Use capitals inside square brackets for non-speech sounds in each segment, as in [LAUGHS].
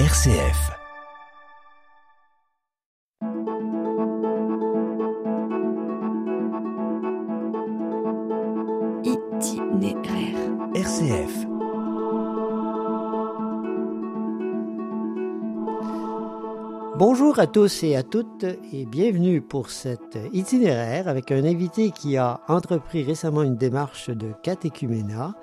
RCF. Itinéraire. RCF. Bonjour à tous et à toutes et bienvenue pour cet itinéraire avec un invité qui a entrepris récemment une démarche de catéchuménat.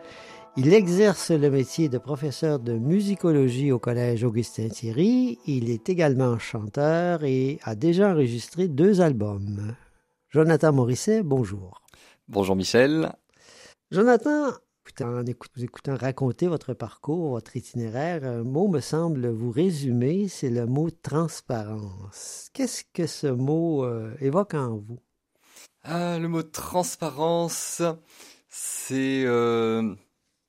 Il exerce le métier de professeur de musicologie au collège Augustin Thierry. Il est également chanteur et a déjà enregistré deux albums. Jonathan Morisset, bonjour. Bonjour Michel. Jonathan, en vous écoutant raconter votre parcours, votre itinéraire, un mot me semble vous résumer, c'est le mot transparence. Qu'est-ce que ce mot euh, évoque en vous? Ah, Le mot transparence, c'est euh,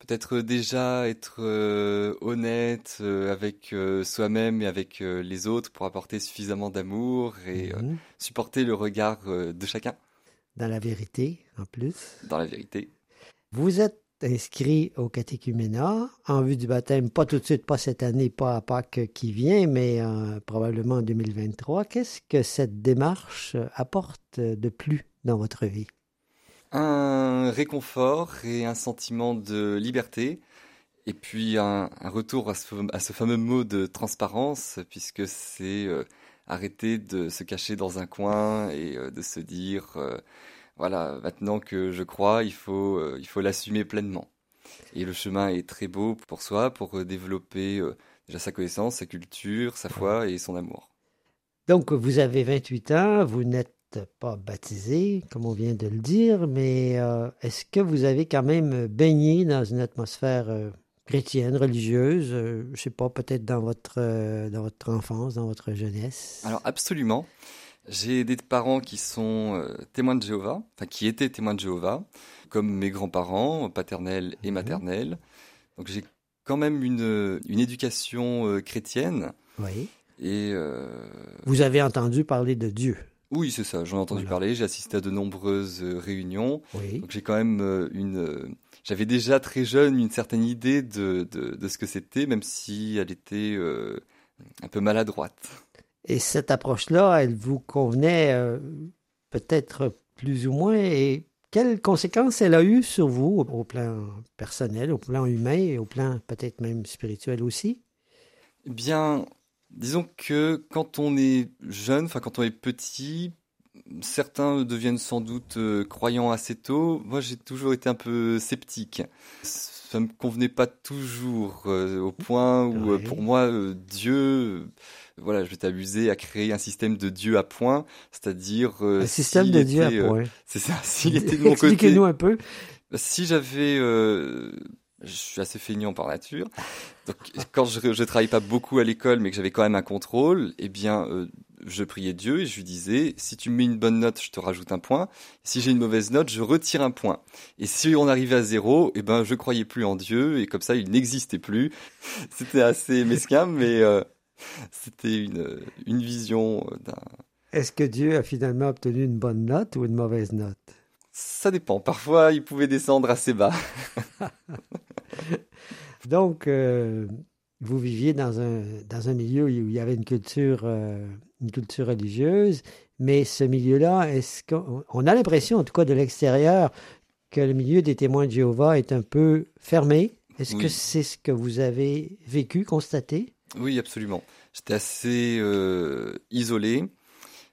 peut-être déjà être euh, honnête avec soi-même et avec les autres pour apporter suffisamment d'amour et Mhm. supporter le regard de chacun. Dans la vérité, en plus. Dans la vérité. Vous êtes inscrit au catéchuménat en vue du baptême, pas tout de suite, pas cette année, pas à Pâques qui vient, mais euh, probablement en 2023. Qu'est-ce que cette démarche apporte de plus dans votre vie? Un réconfort et un sentiment de liberté. Et puis un, retour à ce, fameux mot de transparence, puisque c'est euh, arrêter de se cacher dans un coin et euh, de se dire, euh, voilà, maintenant que je crois, il faut, il faut l'assumer pleinement. Et le chemin est très beau pour soi, pour développer déjà sa connaissance, sa culture, sa foi et son amour. Donc, vous avez 28 ans, vous n'êtes pas baptisé, comme on vient de le dire, mais euh, est-ce que vous avez quand même baigné dans une atmosphère euh, chrétienne, religieuse, euh, je sais pas, peut-être dans votre, euh, dans votre enfance, dans votre jeunesse? Alors absolument. J'ai des parents qui sont témoins de Jéhovah, enfin qui étaient témoins de Jéhovah, comme mes grands-parents, paternels et Mhm. maternels. Donc j'ai quand même une, une éducation chrétienne. Oui. Et Vous avez entendu parler de Dieu? Oui, c'est ça, j'en ai entendu Voilà. parler, j'ai assisté à de nombreuses euh, réunions. Oui. Donc j'ai quand même euh, une... euh, J'avais déjà très jeune une certaine idée de, de, de ce que c'était, même si elle était euh, un peu maladroite. Et cette approche-là, elle vous convenait euh, peut-être plus ou moins. Et quelles conséquences elle a eues sur vous au plan personnel, au plan humain et au plan peut-être même spirituel aussi? Eh bien, disons que quand on est jeune, enfin quand on est petit, certains deviennent sans doute euh, croyants assez tôt. Moi, j'ai toujours été un peu sceptique. Ça me convenait pas toujours euh, au point où, euh, pour moi, Dieu, voilà, je vais t'abuser à créer un système de Dieu à point, c'est-à-dire Un système de Dieu à point. [LAUGHS] c'est ça. S'il était de mon [LAUGHS] côté, Expliquez-nous un peu. si j'avais, je suis assez feignant par nature, donc quand je, je travaillais pas beaucoup à l'école, mais que j'avais quand même un contrôle, eh bien, euh, je priais Dieu et je lui disais, si tu me mets une bonne note, je te rajoute un point. Si j'ai une mauvaise note, je retire un point. Et si on arrivait à zéro, eh ben, je croyais plus en Dieu et comme ça, il n'existait plus. [LAUGHS] C'était assez mesquin, mais euh, c'était une, une vision d'un. Est-ce que Dieu a finalement obtenu une bonne note ou une mauvaise note? Ça dépend. Parfois, il pouvait descendre assez bas. [LAUGHS] Donc, euh, vous viviez dans un, dans un milieu où il y avait une culture, euh, une culture religieuse, mais ce milieu-là, est-ce qu'on on a l'impression, en tout cas de l'extérieur, que le milieu des témoins de Jéhovah est un peu fermé? Est-ce que c'est ce que vous avez vécu, constaté? Oui, absolument. J'étais assez euh, isolé.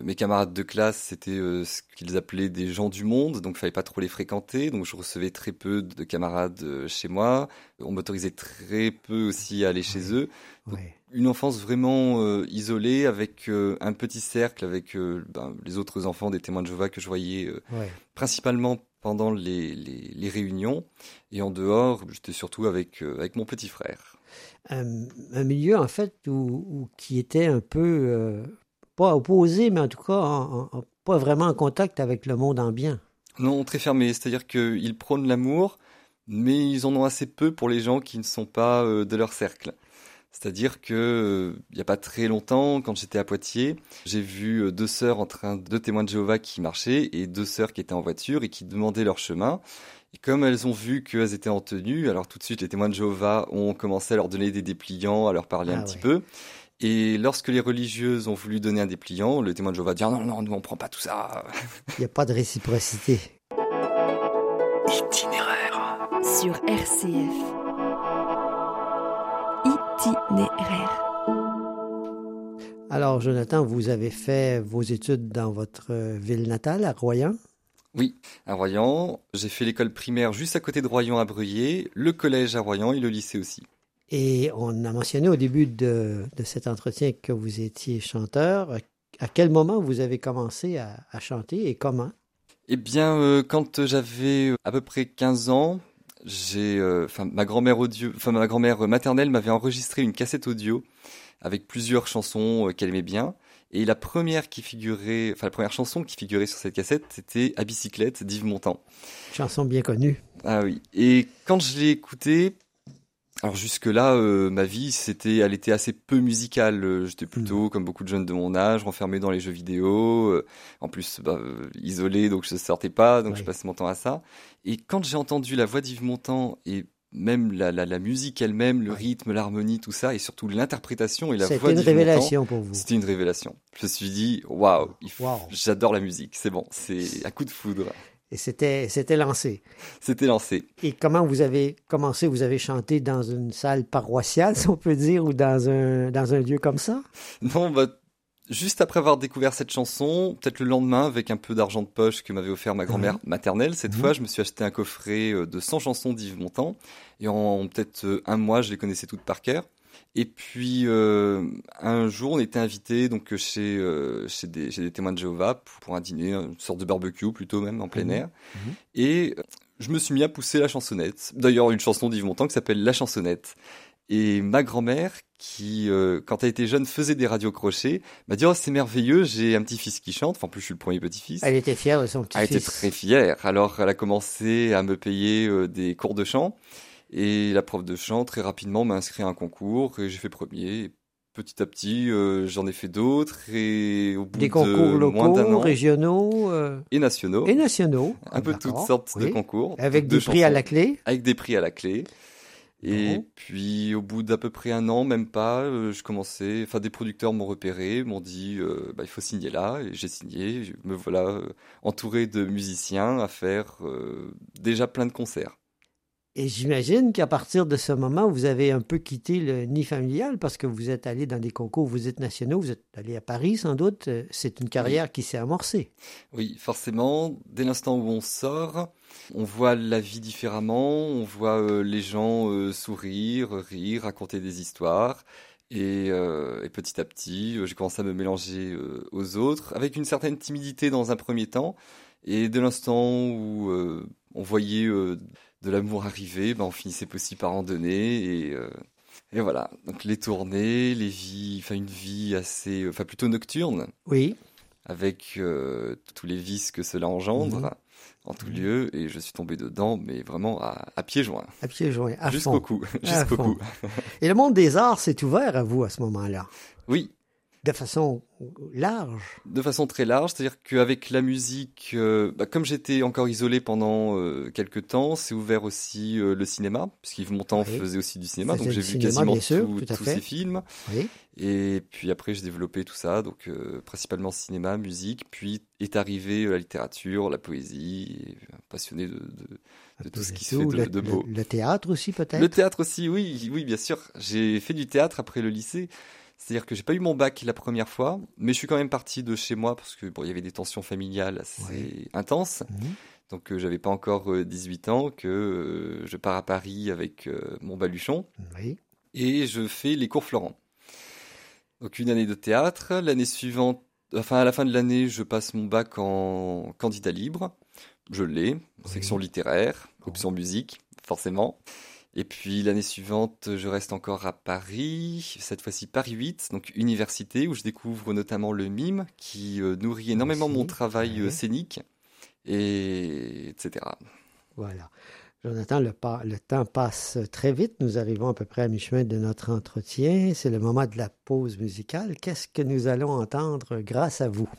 Mes camarades de classe, c'était euh, ce qu'ils appelaient des gens du monde, donc il fallait pas trop les fréquenter. Donc je recevais très peu de camarades euh, chez moi. On m'autorisait très peu aussi à aller chez eux. Donc, Oui. Une enfance vraiment euh, isolée, avec un petit cercle, avec ben, les autres enfants des témoins de Jéhovah que je voyais Oui. principalement pendant les, les, les réunions. Et en dehors, j'étais surtout avec, avec mon petit frère. Un, un milieu, en fait, où, où- qui était un peu, euh, pas opposé, mais en tout cas, en- en- pas vraiment en contact avec le monde ambiant. Non, très fermé. C'est-à-dire qu'ils prônent l'amour, mais ils en ont assez peu pour les gens qui ne sont pas euh, de leur cercle. C'est-à-dire que euh, il n'y a pas très longtemps, quand j'étais à Poitiers, j'ai vu euh, deux sœurs en train, deux témoins de Jéhovah qui marchaient et deux sœurs qui étaient en voiture et qui demandaient leur chemin. Et comme elles ont vu qu'elles étaient en tenue, alors tout de suite les témoins de Jéhovah ont commencé à leur donner des dépliants, à leur parler Ah un petit ouais. peu. Et lorsque les religieuses ont voulu donner un dépliant, le témoin de Jéhovah dit Ah non, non, nous on prend pas tout ça. Il n'y a pas de réciprocité. Itinéraire. Sur RCF. Itinéraire. Alors, Jonathan, vous avez fait vos études dans votre euh, ville natale, à Royan? Oui, à Royan, j'ai fait l'école primaire juste à côté de Royan à Bruyers, le collège à Royan et le lycée aussi. Et on a mentionné au début de, de cet entretien que vous étiez chanteur. À quel moment vous avez commencé à, à chanter et comment? Eh bien, euh, quand j'avais euh, à peu près 15 ans, j'ai, euh, ma grand-mère audio, enfin, ma grand-mère maternelle m'avait enregistré une cassette audio avec plusieurs chansons euh, qu'elle aimait bien. Et la première qui figurait, enfin, la première chanson qui figurait sur cette cassette, c'était À bicyclette d'Yves Montand. Chanson bien connue. Ah oui. Et quand je l'ai écoutée, alors jusque-là, euh, ma vie, c'était, elle était assez peu musicale. Euh, J'étais plutôt, comme beaucoup de jeunes de mon âge, renfermé dans les jeux vidéo. euh, en plus, bah, euh, isolé, donc je sortais pas, donc je passais mon temps à ça. Et quand j'ai entendu la voix d'Yves Montand et même la, la, la musique elle-même, le rythme, l'harmonie, tout ça, et surtout l'interprétation et la C'était voix une d'Yves Montand, révélation pour vous. c'était une révélation. Je me suis dit, waouh, Waouh. j'adore la musique, c'est bon, c'est un coup de foudre. Et c'était, c'était lancé. C'était lancé. Et comment vous avez commencé? Vous avez chanté dans une salle paroissiale, si on peut dire, ou dans un, dans un lieu comme ça? Non, bah, juste après avoir découvert cette chanson, peut-être le lendemain, avec un peu d'argent de poche que m'avait offert ma grand-mère maternelle, cette Mhm. fois, je me suis acheté un coffret euh, de 100 chansons d'Yves Montand. Et en peut-être euh, un mois, je les connaissais toutes par cœur. Et puis, euh, un jour, on était invité donc euh, chez, euh, chez, des, chez des témoins de Jéhovah pour, un dîner, une sorte de barbecue plutôt même, en plein Mhm. air. Mhm. Et euh, je me suis mis à pousser la chansonnette. D'ailleurs, une chanson d'Yves Montand qui s'appelle La chansonnette. Et ma grand-mère, qui, euh, quand elle était jeune, faisait des radios crochets, m'a dit, oh, c'est merveilleux, j'ai un petit-fils qui chante. Enfin, en plus, je suis le premier petit-fils. Elle était fière de son Elle était petit-fils. très fière. Alors, elle a commencé à me payer euh, des cours de chant. Et la prof de chant, très rapidement, m'a inscrit à un concours et j'ai fait premier. Et petit à petit, euh, j'en ai fait d'autres. Et au bout Des de concours moins d'un locaux, an, régionaux euh, et nationaux, et nationaux. un peu toutes sortes de concours. Avec de des prix à la clé. avec des prix à la clé. Et Bon. puis au bout d'à peu près un an, même pas, euh, je commençais, enfin des producteurs m'ont repéré, m'ont dit bah, il faut signer là, et j'ai signé, je me voilà entouré de musiciens à faire déjà plein de concerts. Et j'imagine qu'à partir de ce moment, vous avez un peu quitté le nid familial parce que vous êtes allé dans des concours, vous êtes nationaux, vous êtes allé à Paris sans doute. Euh, C'est une carrière qui s'est amorcée. Oui, forcément, dès l'instant où on sort, on voit la vie différemment, on voit euh, les gens euh, sourire, rire, raconter des histoires. Et, euh, et petit à petit, j'ai commencé à me mélanger euh, aux autres, avec une certaine timidité dans un premier temps. Et de l'instant où euh, on voyait de l'amour arriver, ben, on finissait aussi par en donner. Et, euh, et voilà, donc les tournées, les vies, enfin une vie assez, enfin plutôt nocturne Oui. avec euh, tous les vices que cela engendre Mhm. en tout lieu, et je suis tombé dedans, mais vraiment à, à pieds joints, À pieds joints, à jusqu'au cou, [LAUGHS] jusqu'au cou. Et le monde des arts s'est ouvert à vous à ce moment-là, Oui, de façon large. de façon très large, c'est-à-dire qu'avec la musique, euh, bah, comme j'étais encore isolé pendant euh, quelques temps, c'est ouvert aussi euh, le cinéma, puisqu'Yves Montand Oui. faisait aussi du cinéma, donc j'ai vu cinéma, quasiment bien sûr, tout- tout à tous ses films. Oui. Et puis après, j'ai développé tout ça, donc euh, principalement cinéma, musique, puis est arrivé euh, la littérature, la poésie, passionné de, de, de tout ce qui se fait de, de beau. le- le théâtre aussi peut-être? Le théâtre aussi, oui, oui, bien sûr. J'ai fait du théâtre après le lycée. C'est-à-dire que j'ai pas eu mon bac la première fois, mais je suis quand même parti de chez moi parce que bon, il y avait des tensions familiales assez Ouais. intenses. Mhm. Donc euh, j'avais pas encore euh, 18 ans que euh, je pars à Paris avec euh, mon baluchon Oui. et je fais les cours Florent. Donc une année de théâtre, l'année suivante, enfin à la fin de l'année, je passe mon bac en candidat libre. Je l'ai, section littéraire, option musique, forcément. Et puis l'année suivante, je reste encore à Paris, cette fois-ci Paris 8, donc université, où je découvre notamment le mime, qui euh, nourrit énormément Aussi, mon travail euh, ouais. scénique, et etc. Voilà. Jonathan, le, le temps passe très vite. Nous arrivons à peu près à mi-chemin de notre entretien. C'est le moment de la pause musicale. Qu'est-ce que nous allons entendre grâce à vous?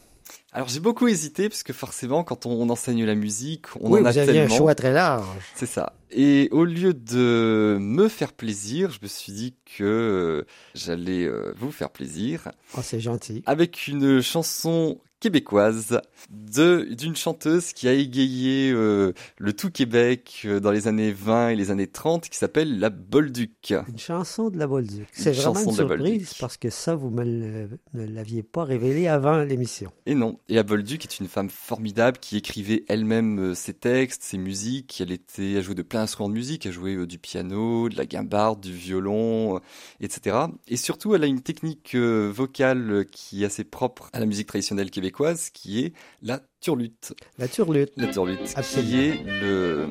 Alors j'ai beaucoup hésité parce que forcément quand on, enseigne la musique, on oui, en a vous aviez tellement. un choix très large. C'est ça. Et au lieu de me faire plaisir, je me suis dit que euh, j'allais euh, vous faire plaisir Oh, c'est gentil. avec une chanson québécoise d'une chanteuse qui a égayé euh, le tout Québec euh, dans les années 20 et les années 30 qui s'appelle la Bolduc. Une chanson de la Bolduc. C'est Une vraiment chanson une de la surprise parce que ça, vous me ne l'aviez pas révélé avant l'émission. Et non, et la Bolduc est une femme formidable qui écrivait elle-même euh, ses textes, ses musiques. Elle était, elle jouait de plein d'instruments de musique. Elle jouait euh, du piano, de la guimbarde, du violon, etc. Et surtout, elle a une technique vocale qui est assez propre à la musique traditionnelle québécoise, qui est la turlute. La turlute. La turlute, Absolument. qui est le,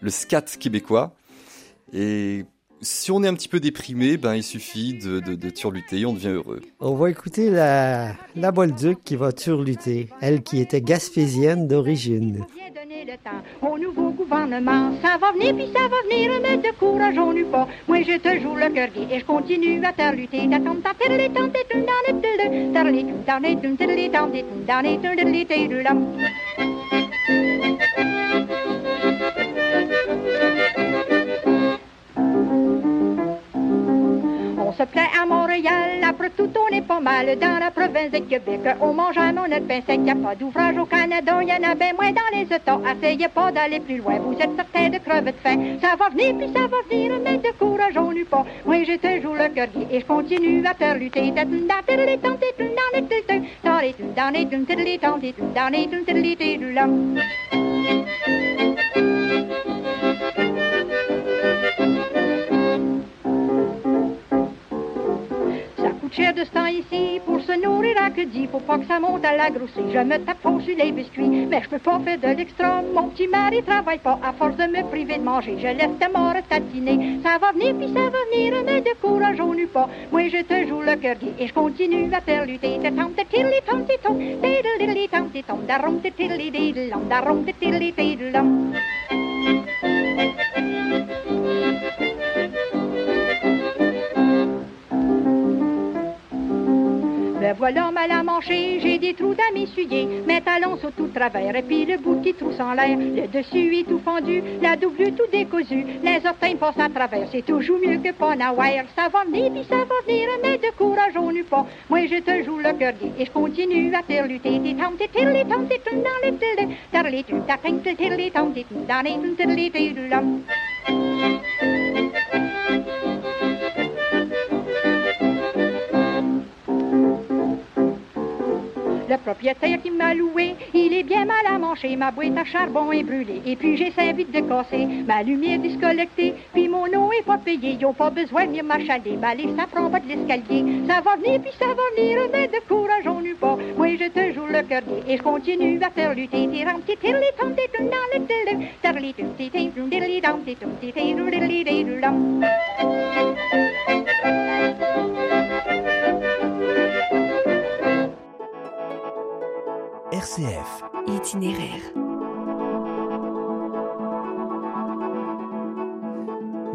le scat québécois. Et si on est un petit peu déprimé, ben il suffit de, de, de turluter et on devient heureux. On va écouter la, la Bolduc qui va turluter, elle qui était gaspésienne d'origine. Viens donner le temps au nouveau gouvernement. Ça va venir, puis ça va venir, mais de courage, on n'eut pas. Moi, j'ai toujours le cœur gai et je continue à faire Après tout on est pas mal dans la province de Québec. On mange un mon pain sec, y a pas d'ouvrage au Canada, y en a bien moins dans les États. Essayez pas d'aller plus loin, vous êtes certain de crever de faim. Ça va venir, puis ça va venir, mais de courage on n'eut pas. Moi j'ai toujours le cœur et je continue à faire lutter. De ce temps ici pour se nourrir à que dit. Faut pas que ça monte à la grossée. Je me tape fort sur les biscuits, mais je peux pas faire de l'extra. Mon petit mari travaille pas à force de me priver de manger. Je laisse ta mort tatiner. Ça va venir puis ça va venir, mais de courage on n'eut pas. Moi je te joue le cœur et je continue à faire lutter. De Voilà mal à manger, j'ai des trous à m'essuyer, mes talons sont tout travers, et puis le bout qui trousse en l'air, le dessus est tout fendu, la double tout décousu, les orteils passent à travers, c'est toujours mieux que pas n'avoir. Ça va venir, puis ça va venir, mais de courage on n'eut pas. Moi je te joue le cœur et je continue à faire lutter, des tom, des tom, dans les tilly, dans les tilly, dans les tilly tom, des tom, dans les tilly Le propriétaire qui m'a loué, il est bien mal à manger. Ma boîte à charbon est brûlée. Et puis j'ai cinq vitres de casser. Ma lumière discollectée. Puis mon eau est pas payée. Ils pas besoin de venir m'achaler. Ma ça prend pas de l'escalier. Ça va venir, puis ça va venir. Mais de courage, on n'eut pas. Je te joue le cœur gai. Et je continue à faire lutter. Tiram, titirli, RCF. Itinéraire.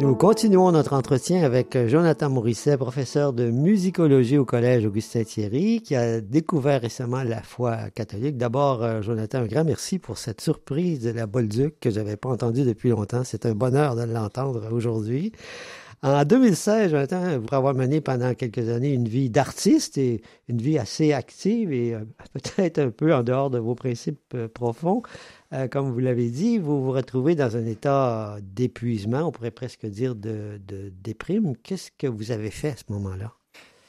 Nous continuons notre entretien avec Jonathan Morisset, professeur de musicologie au Collège Augustin Thierry, qui a découvert récemment la foi catholique. D'abord, euh, Jonathan, un grand merci pour cette surprise de la Bolduc que j'avais pas entendue depuis longtemps. C'est un bonheur de l'entendre aujourd'hui. En 2016, Jonathan, pour avoir mené pendant quelques années une vie d'artiste et une vie assez active et euh, [LAUGHS] peut-être un peu en dehors de vos principes euh, profonds, euh, comme vous l'avez dit, vous vous retrouvez dans un état d'épuisement, on pourrait presque dire de, de déprime. Qu'est-ce que vous avez fait à ce moment-là?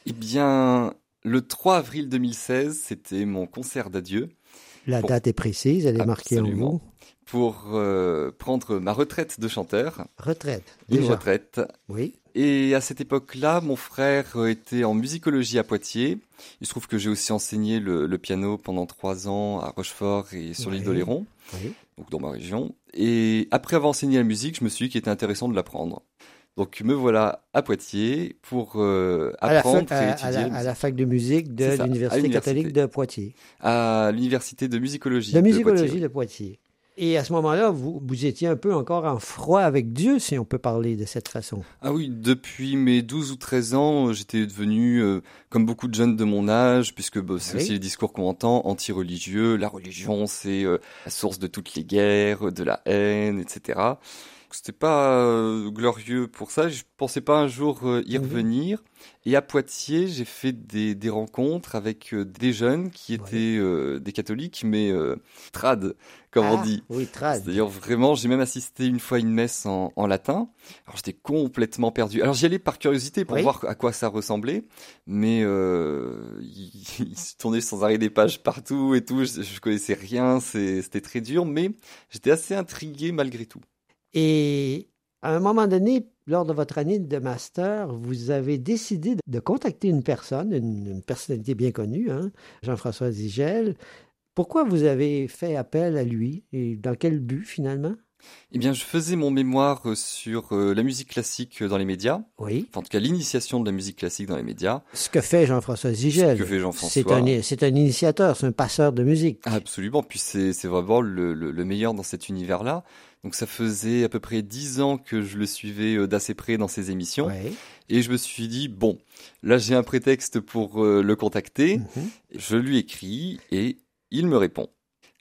Eh bien, le 3 avril 2016, c'était mon concert d'adieu La Bon. date est précise, elle est marquée en Absolument. Pour euh, prendre ma retraite de chanteur, Retraite, une déjà. retraite. Oui, Et à cette époque-là, mon frère était en musicologie à Poitiers. Il se trouve que j'ai aussi enseigné le, le piano pendant trois ans à Rochefort et sur l'île Ouais. d'Oléron, oui. donc dans ma région. Et après avoir enseigné la musique, je me suis dit qu'il était intéressant de l'apprendre. Donc me voilà à Poitiers pour euh, À la, apprendre fac, et à, à étudier la, à la fac de musique de à l'Université catholique de Poitiers. à l'université de musicologie. De musicologie Poitiers. de Poitiers. Et à ce moment-là, vous, vous étiez un peu encore en froid avec Dieu, si on peut parler de cette façon. Ah oui, depuis mes 12 ou 13 ans, j'étais devenu, euh, comme beaucoup de jeunes de mon âge, puisque bah, c'est Oui. aussi les discours qu'on entend, anti-religieux, la religion c'est euh, la source de toutes les guerres, de la haine, etc. C'était pas euh, glorieux pour ça, je pensais pas un jour euh, y Mhm. revenir. Et à Poitiers, j'ai fait des, des rencontres avec euh, des jeunes qui étaient euh, des catholiques, mais euh, trad, comme on Ah, dit. Oui, trad. C'est-à-dire vraiment, j'ai même assisté une fois à une messe en, en latin. Alors j'étais complètement perdu. Alors j'y allais par curiosité pour Oui. voir à quoi ça ressemblait, mais euh, il, il se tournait sans arrêt des pages partout et tout. Je, je connaissais rien, c'était très dur, mais j'étais assez intrigué malgré tout. Et à un moment donné, lors de votre année de master, vous avez décidé de contacter une personne, une, une personnalité bien connue, hein, Jean-François Zigel. Pourquoi vous avez fait appel à lui et dans quel but finalement? Eh bien, je faisais mon mémoire euh, sur euh, la musique classique dans les médias, Oui. enfin, en tout cas l'initiation de la musique classique dans les médias. Ce que fait Jean-François Zigel. Ce que fait Jean-François. C'est un, c'est un initiateur, c'est un passeur de musique. Absolument. Puis c'est c'est vraiment le, le, le meilleur dans cet univers-là. Donc ça faisait à peu près dix ans que je le suivais euh, d'assez près dans ses émissions. Et je me suis dit, bon, là j'ai un prétexte pour euh, le contacter. Mhm. Je lui écris et il me répond.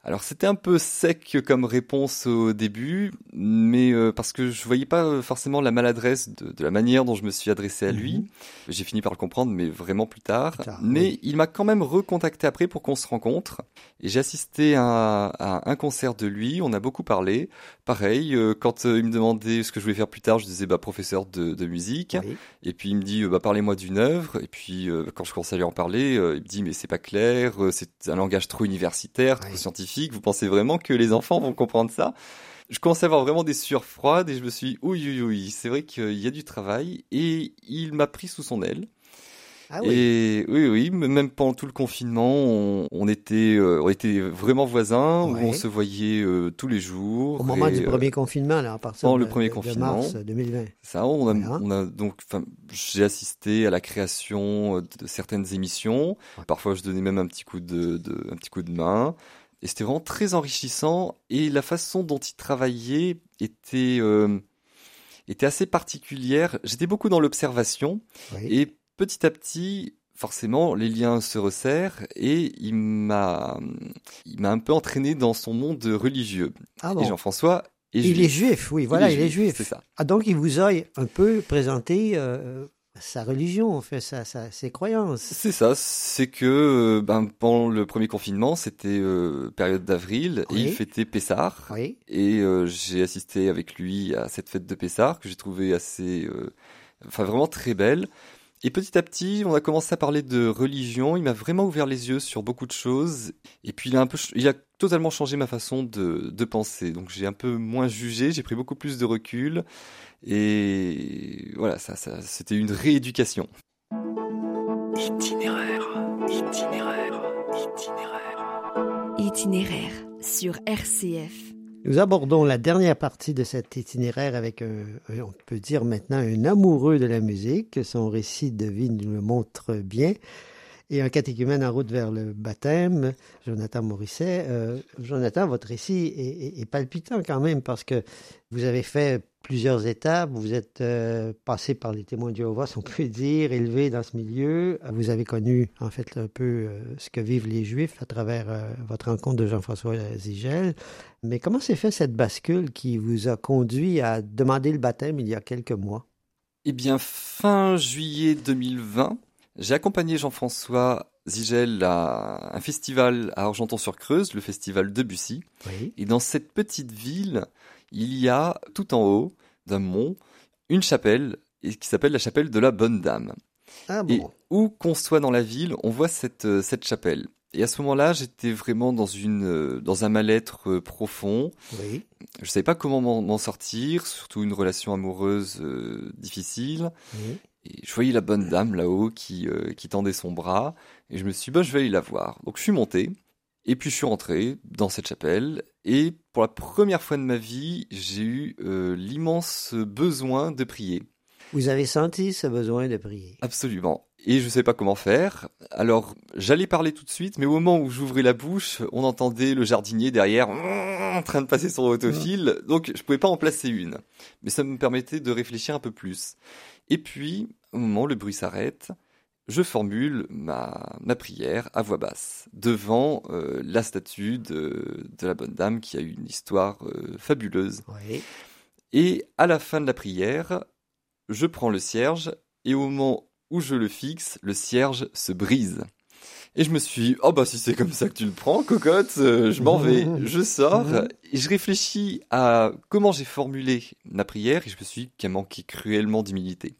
Alors c'était un peu sec comme réponse au début, mais euh, parce que je voyais pas forcément la maladresse de, de la manière dont je me suis adressé à lui. Mhm. J'ai fini par le comprendre, mais vraiment plus tard. Plus tard, mais oui. il m'a quand même recontacté après pour qu'on se rencontre. Et j'ai assisté à, à un concert de lui. On a beaucoup parlé. Pareil, euh, quand euh, il me demandait ce que je voulais faire plus tard, je disais bah professeur de, de musique. Oui. Et puis il me dit, euh, bah, parlez-moi d'une œuvre. Et puis euh, quand je commence à lui en parler, il me dit, mais c'est pas clair, c'est un langage trop universitaire, trop Ouais. Scientifique. Vous pensez vraiment que les enfants vont comprendre ça? Je commençais à avoir vraiment des sueurs froides et je me suis dit, oui, oui, oui, c'est vrai qu'il y a du travail. Et il m'a pris sous son aile. Ah oui. Et oui, oui, même pendant tout le confinement, on, on était, euh, on était vraiment voisins, où on se voyait euh, tous les jours. Au moment et, du euh, premier confinement, là, à partir pendant de, le premier de confinement. mars 2020. Ça, on a, Voilà. on a donc, j'ai assisté à la création de certaines émissions. Parfois, je donnais même un petit coup de, de- un petit coup de main. Et c'était vraiment très enrichissant. Et la façon dont il travaillait était, euh, était assez particulière. J'étais beaucoup dans l'observation. Oui. Et petit à petit, forcément, les liens se resserrent. Et il m'a, il m'a un peu entraîné dans son monde religieux. Ah Et bon. Jean-François est Il juif. est juif, oui, voilà, il est juif. C'est ça. Ah, donc il vous a un peu présenté euh, sa religion, en fait, sa, sa- ses croyances. C'est ça, c'est que euh, ben, pendant le premier confinement, c'était euh, période d'avril, Oui. et il fêtait Pessard. Oui. Et euh, j'ai assisté avec lui à cette fête de Pessard que j'ai trouvé assez, euh, enfin vraiment très belle. Et petit à petit, on a commencé à parler de religion. Il m'a vraiment ouvert les yeux sur beaucoup de choses. Et puis il a un peu, ch- il a totalement changé ma façon de, de penser. Donc j'ai un peu moins jugé, j'ai pris beaucoup plus de recul. Et voilà, ça, ça, c'était une rééducation. Itinéraire, itinéraire, itinéraire. Itinéraire sur RCF. Nous abordons la dernière partie de cet itinéraire avec un, on peut dire maintenant un amoureux de la musique. Son récit de vie nous le montre bien. Et un catéchumène en route vers le baptême, Jonathan Morisset. Euh, Jonathan, votre récit est, est- palpitant quand même parce que vous avez fait plusieurs étapes. Vous êtes euh, passé par les témoins de Jéhovah, si on peut dire, élevé dans ce milieu. Vous avez connu en fait un peu euh, ce que vivent les Juifs à travers votre rencontre de Jean-François Zigel. Mais comment s'est fait cette bascule qui vous a conduit à demander le baptême il y a quelques mois? Eh bien, fin juillet 2020, j'ai accompagné Jean-François Zigel à un festival à Argenton-sur-Creuse, le festival Debussy. Oui. Et dans cette petite ville, il y a tout en haut d'un mont une chapelle et qui s'appelle la chapelle de la Bonne Dame. Ah Et où qu'on soit dans la ville, on voit cette, euh, cette chapelle. Et à ce moment-là, j'étais vraiment dans, une, euh, dans un mal-être euh, profond. Oui. Je savais pas comment m'en m'en sortir, surtout une relation amoureuse euh, difficile. oui. Je voyais la bonne dame là-haut qui, euh, qui tendait son bras. Et je me suis dit, bah, je vais aller la voir. Donc je suis monté. Et puis je suis rentré dans cette chapelle. Et pour la première fois de ma vie, j'ai eu euh, l'immense besoin de prier. Vous avez senti ce besoin de prier? Absolument. Et je ne sais pas comment faire. Alors, j'allais parler tout de suite, mais au moment où j'ouvrais la bouche, on entendait le jardinier derrière en train de passer son autofil, donc je pouvais pas en placer une. Mais ça me permettait de réfléchir un peu plus. Et puis, au moment où le bruit s'arrête, je formule ma, ma prière à voix basse devant euh, la statue de, de, la bonne dame qui a eu une histoire euh, fabuleuse. Oui. Et à la fin de la prière, je prends le cierge et au moment où je le fixe, le cierge se brise. Et je me suis dit, oh bah si c'est comme ça que tu le prends, cocotte, euh, je m'en vais. [LAUGHS] Je sors et je réfléchis à comment j'ai formulé ma prière et je me suis dit qu'elle manquait cruellement d'humilité.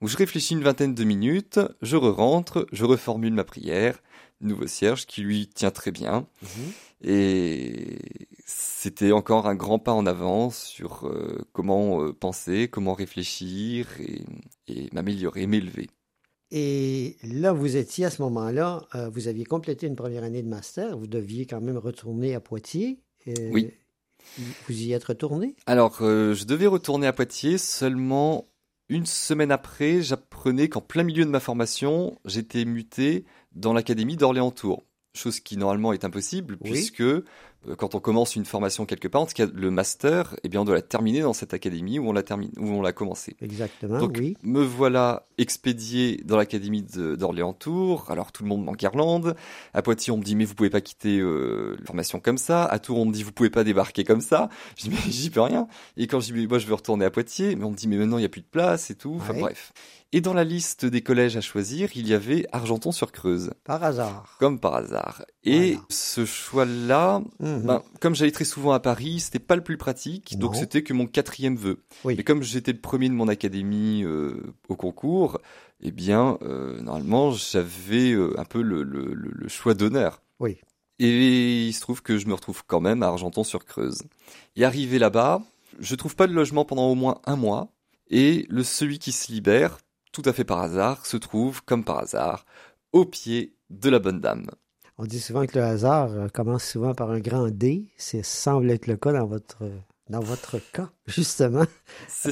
Donc je réfléchis une vingtaine de minutes, je re-rentre, je reformule ma prière, nouveau cierge qui lui tient très bien. Mhm. Et c'était encore un grand pas en avant sur euh, comment euh, penser, comment réfléchir et, et m'améliorer, m'élever. Et là, vous étiez à ce moment-là, euh, vous aviez complété une première année de master, vous deviez quand même retourner à Poitiers. Euh, Oui. Vous y êtes retourné? Alors, euh, je devais retourner à Poitiers seulement une semaine après, j'apprenais qu'en plein milieu de ma formation, j'étais muté dans l'académie d'Orléans-Tours. Chose qui normalement est impossible, Oui. puisque quand on commence une formation quelque part, en tout cas le master, eh bien on doit la terminer dans cette académie où on l'a terminé, où on l'a commencé. Exactement, Donc, oui. me voilà expédié dans l'académie de- d'Orléans-Tours. Alors, tout le monde m'enguirlande. À Poitiers, on me dit, mais vous pouvez pas quitter euh, la formation comme ça. À Tours, on me dit, vous pouvez pas débarquer comme ça. Je dis, mais j'y peux rien. Et quand je dis, mais moi, je veux retourner à Poitiers, mais on me dit, mais maintenant, il y a plus de place et tout. Enfin, Ouais. bref. Et dans la liste des collèges à choisir, il y avait Argenton-sur-Creuse, Par hasard. comme par hasard. Et Voilà. ce choix-là, Mhm. ben, comme j'allais très souvent à Paris, c'était pas le plus pratique, donc c'était que mon quatrième vœu. Oui. Mais comme j'étais le premier de mon académie euh, au concours, eh bien, euh, normalement, j'avais euh, un peu le, le- le- le choix d'honneur. Oui. Et il se trouve que je me retrouve quand même à Argenton-sur-Creuse. Et arrivé là-bas, je trouve pas de logement pendant au moins un mois, et le celui qui se libère, tout à fait par hasard, se trouve, comme par hasard, au pied de la bonne dame. On dit souvent que le hasard euh, commence souvent par un grand D. C'est semble être le cas dans votre, dans votre cas, [LAUGHS] justement.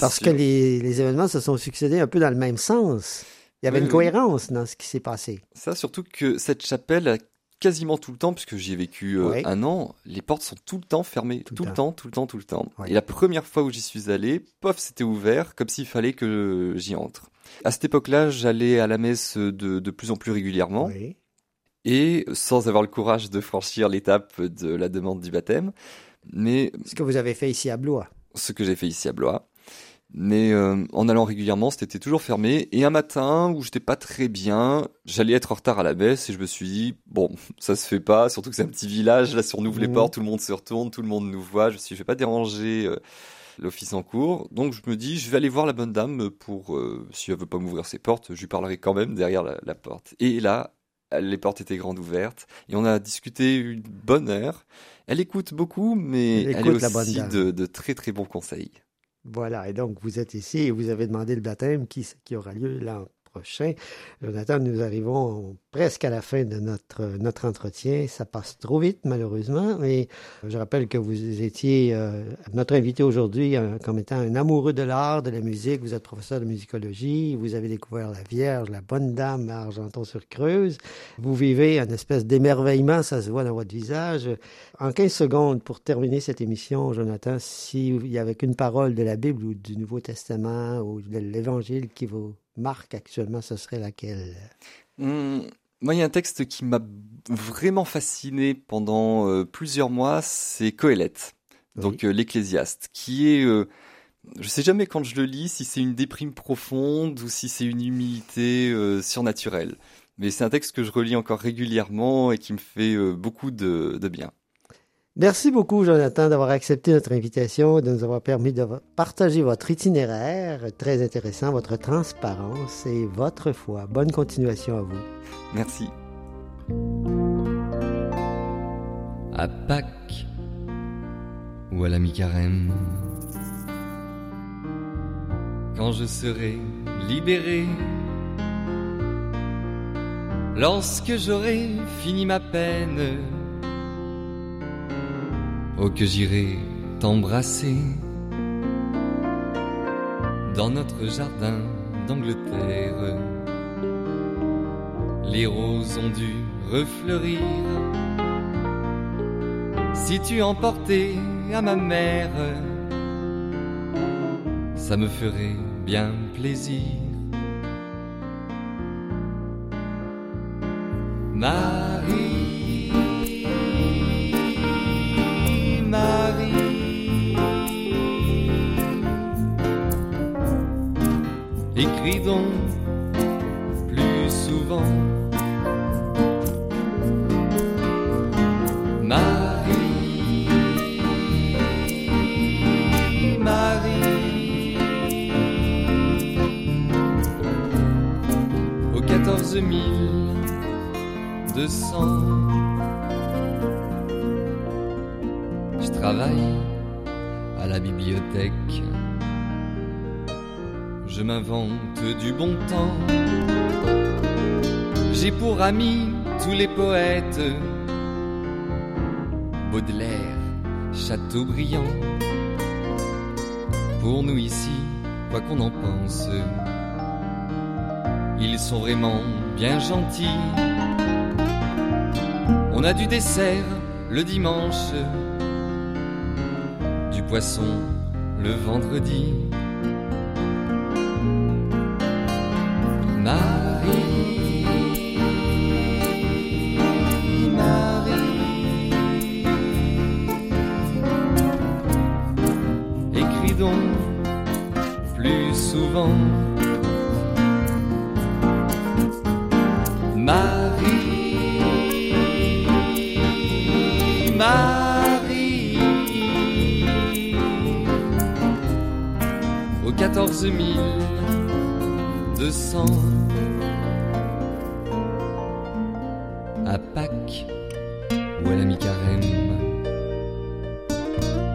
Parce sûr. que les, les événements se sont succédés un peu dans le même sens. Il y avait Oui, une oui. cohérence dans ce qui s'est passé. Ça, surtout que cette chapelle, a quasiment tout le temps, puisque j'y ai vécu euh, un an, les portes sont tout le temps fermées. Tout Tout, le le temps, tout le temps, tout le temps. Et la première fois où j'y suis allé, pof, c'était ouvert, comme s'il fallait que j'y entre. À cette époque-là, j'allais à la messe de, de plus en plus régulièrement, Oui. et sans avoir le courage de franchir l'étape de la demande du baptême, mais Ce que vous avez fait ici à Blois. ce que j'ai fait ici à Blois. Mais euh, en allant régulièrement, c'était toujours fermé. Et un matin où j'étais pas très bien, j'allais être en retard à la messe et je me suis dit bon, ça se fait pas. Surtout que c'est un petit village. Là, si on ouvre les Mhm. portes, tout le monde se retourne, tout le monde nous voit. Je me suis, dit, je vais pas déranger euh, l'office en cours. Donc je me dis, je vais aller voir la bonne dame pour euh, si elle veut pas m'ouvrir ses portes, je lui parlerai quand même derrière la, la porte. Et là, les portes étaient grandes ouvertes et on a discuté une bonne heure. Elle écoute beaucoup, mais Elle elle, est aussi de très très bons conseils. Voilà, et donc vous êtes ici et vous avez demandé le baptême qui, qui aura lieu l'an Jonathan, nous arrivons presque à la fin de notre, notre entretien. Ça passe trop vite, malheureusement. Et je rappelle que vous étiez euh, notre invité aujourd'hui comme étant un amoureux de l'art, de la musique. Vous êtes professeur de musicologie. Vous avez découvert la Vierge, la Bonne Dame à Argenton-sur-Creuse. Vous vivez un espèce d'émerveillement, ça se voit dans votre visage. En 15 secondes, pour terminer cette émission, Jonathan, s'il y avait qu'une parole de la Bible ou du Nouveau Testament ou de l'Évangile qui vous marque actuellement, ce serait laquelle? Hum, moi, il y a un texte qui m'a vraiment fasciné pendant euh, plusieurs mois, c'est Coëlette, donc euh, l'Ecclésiaste, qui est, euh, je sais jamais quand je le lis si c'est une déprime profonde ou si c'est une humilité euh, surnaturelle. Mais c'est un texte que je relis encore régulièrement et qui me fait euh, beaucoup de, de bien. Merci beaucoup, Jonathan, d'avoir accepté notre invitation, de nous avoir permis de partager votre itinéraire, très intéressant, votre transparence et votre foi. Bonne continuation à vous. Merci. à Pâques ou à la mi-carême. Quand je serai libéré, lorsque j'aurai fini ma peine, oh que j'irai t'embrasser dans notre jardin d'Angleterre. Les roses ont dû refleurir. Si tu emportais à ma mère, ça me ferait bien plaisir. J'ai pour amis tous les poètes. Baudelaire, Chateaubriand. Pour nous ici, quoi qu'on en pense, ils sont vraiment bien gentils. On a du dessert le dimanche, du poisson le vendredi. Ou à la mi-carême,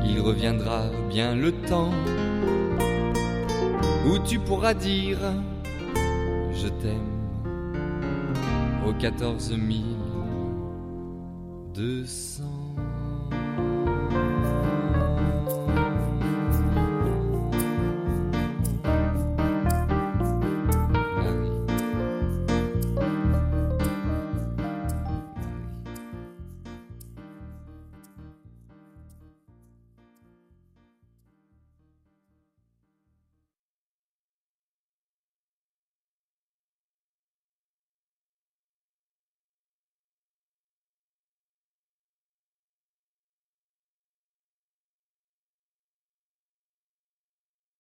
il reviendra bien le temps où tu pourras dire je t'aime au quatorze mille deux cents.